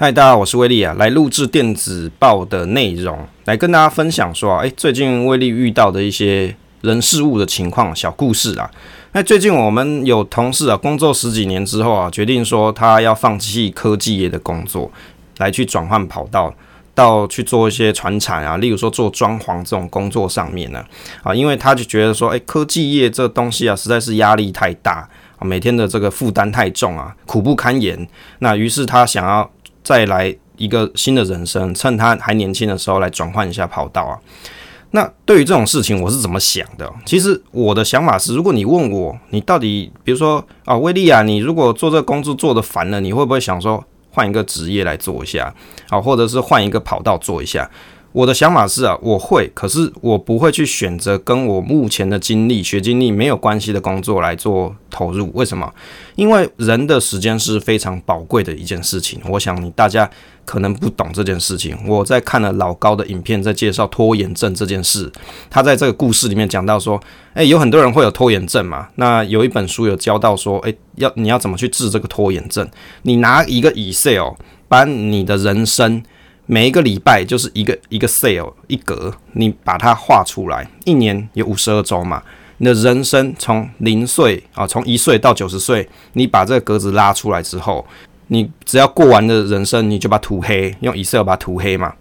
嗨，大家好，我是威利啊，来录制电子报的内容，来跟大家分享说啊，诶，最近威利遇到的一些人事物的情况小故事啊。那最近我们有同事啊，工作十几年之后啊，决定说他要放弃科技业的工作，来去转换跑道，到去做一些传产啊，例如说做装潢这种工作上面呢，啊，因为他就觉得说，诶，科技业这东西啊，实在是压力太大啊，每天的这个负担太重啊，苦不堪言。那于是他想要。再来一个新的人生，趁他还年轻的时候来转换一下跑道啊。那对于这种事情，我是怎么想的？其实我的想法是，如果你问我，你到底，比如说啊，威利啊，你如果做这个工作做的烦了，你会不会想说换一个职业来做一下啊，或者是换一个跑道做一下？我的想法是啊，我会，可是我不会去选择跟我目前的经历、学经历没有关系的工作来做投入。为什么？因为人的时间是非常宝贵的一件事情。我想你大家可能不懂这件事情。我在看了老高的影片，在介绍拖延症这件事。他在这个故事里面讲到说，诶，有很多人会有拖延症嘛。那有一本书有教到说，诶，要你要怎么去治这个拖延症？你拿一个 Excel，把你的人生。每一个礼拜就是一个一个 cell 一格，你把它画出来，一年有五十二周嘛。你的人生从零岁啊，从一岁到九十岁，你把这个格子拉出来之后，你只要过完的人生，你就把它涂黑，用 Excel 把它涂黑嘛，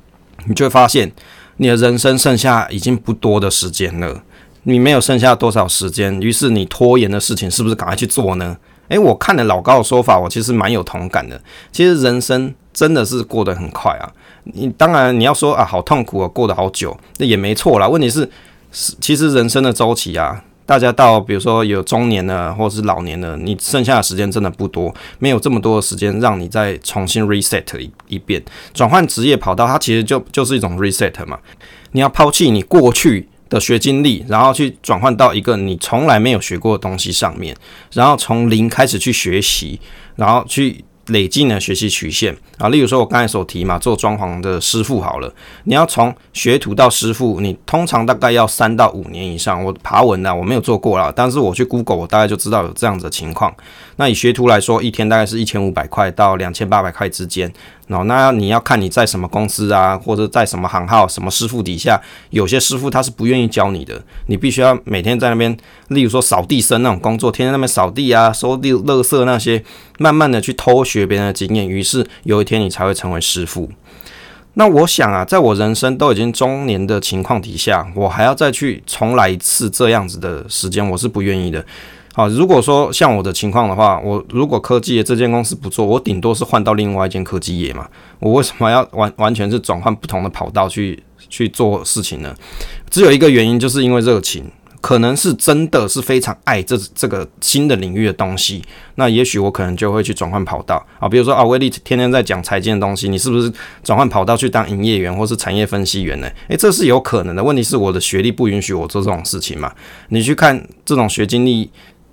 你就会发现你的人生剩下已经不多的时间了。你没有剩下多少时间，于是你拖延的事情是不是赶快去做呢？诶，我看了老高的说法，我其实蛮有同感的。其实人生真的是过得很快啊。你当然你要说啊，好痛苦啊，过得好久，那也没错啦。问题是，是其实人生的周期啊，大家到比如说有中年了，或者是老年了，你剩下的时间真的不多，没有这么多的时间让你再重新 reset 一一遍，转换职业跑道，它其实就就是一种 reset 嘛。你要抛弃你过去的学经历，然后去转换到一个你从来没有学过的东西上面，然后从零开始去学习，然后去。累计呢学习曲线啊，例如说我刚才所提嘛，做装潢的师傅好了，你要从学徒到师傅，你通常大概要三到五年以上。我爬文呢，我没有做过啦，但是我去 Google，我大概就知道有这样子的情况。那以学徒来说，一天大概是一千五百块到两千八百块之间。哦，那你要看你在什么公司啊，或者在什么行号、什么师傅底下，有些师傅他是不愿意教你的，你必须要每天在那边，例如说扫地僧那种工作，天天在那边扫地啊、收地、垃圾那些，慢慢的去偷学别人的经验，于是有一天你才会成为师傅。那我想啊，在我人生都已经中年的情况底下，我还要再去重来一次这样子的时间，我是不愿意的。好，如果说像我的情况的话，我如果科技业这间公司不做，我顶多是换到另外一间科技业嘛。我为什么要完完全是转换不同的跑道去去做事情呢？只有一个原因，就是因为热情，可能是真的是非常爱这这个新的领域的东西。那也许我可能就会去转换跑道啊，比如说啊，威利天天在讲财经的东西，你是不是转换跑道去当营业员或是产业分析员呢？诶，这是有可能的。问题是我的学历不允许我做这种事情嘛。你去看这种学经历。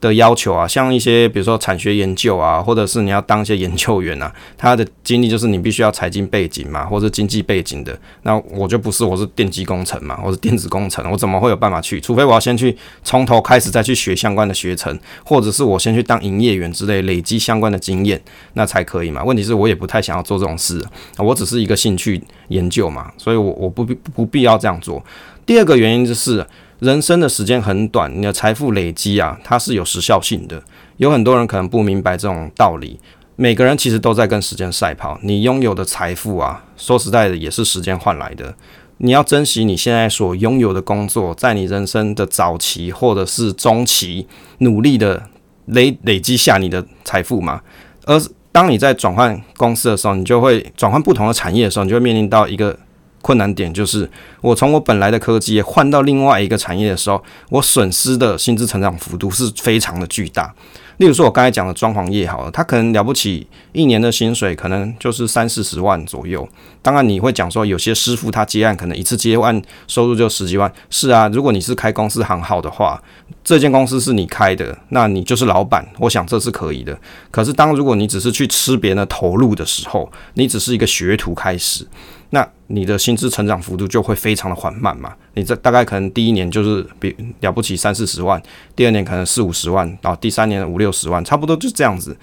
的要求啊，像一些比如说产学研究啊，或者是你要当一些研究员啊，他的经历就是你必须要财经背景嘛，或者经济背景的。那我就不是，我是电机工程嘛，我是电子工程，我怎么会有办法去？除非我要先去从头开始再去学相关的学程，或者是我先去当营业员之类，累积相关的经验，那才可以嘛。问题是我也不太想要做这种事，我只是一个兴趣研究嘛，所以我我不必不必要这样做。第二个原因就是。人生的时间很短，你的财富累积啊，它是有时效性的。有很多人可能不明白这种道理。每个人其实都在跟时间赛跑。你拥有的财富啊，说实在的，也是时间换来的。你要珍惜你现在所拥有的工作，在你人生的早期或者是中期，努力的累累积下你的财富嘛。而当你在转换公司的时候，你就会转换不同的产业的时候，你就会面临到一个。困难点就是，我从我本来的科技换到另外一个产业的时候，我损失的薪资成长幅度是非常的巨大。例如说，我刚才讲的装潢业好了，他可能了不起，一年的薪水可能就是三四十万左右。当然，你会讲说，有些师傅他接案可能一次接案收入就十几万。是啊，如果你是开公司行号的话，这间公司是你开的，那你就是老板，我想这是可以的。可是，当如果你只是去吃别人的投入的时候，你只是一个学徒开始。那你的薪资成长幅度就会非常的缓慢嘛？你这大概可能第一年就是比了不起三四十万，第二年可能四五十万，然后第三年五六十万，差不多就这样子。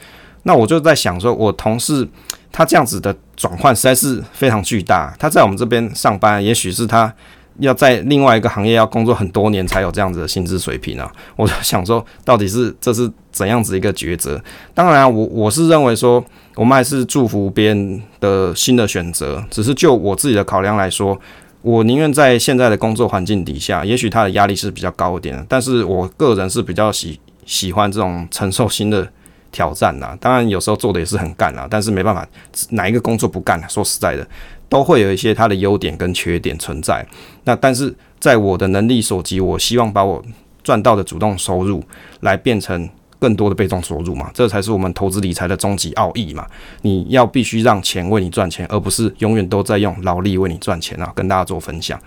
那我就在想说，我同事他这样子的转换实在是非常巨大。他在我们这边上班，也许是他要在另外一个行业要工作很多年才有这样子的薪资水平啊。我就想说，到底是这是怎样子一个抉择？当然，我我是认为说，我们还是祝福别人的新的选择。只是就我自己的考量来说，我宁愿在现在的工作环境底下，也许他的压力是比较高一点，但是我个人是比较喜喜欢这种承受新的。挑战呐，当然有时候做的也是很干啊，但是没办法，哪一个工作不干啊？说实在的，都会有一些它的优点跟缺点存在。那但是在我的能力所及，我希望把我赚到的主动收入来变成更多的被动收入嘛，这才是我们投资理财的终极奥义嘛。你要必须让钱为你赚钱，而不是永远都在用劳力为你赚钱啊。跟大家做分享。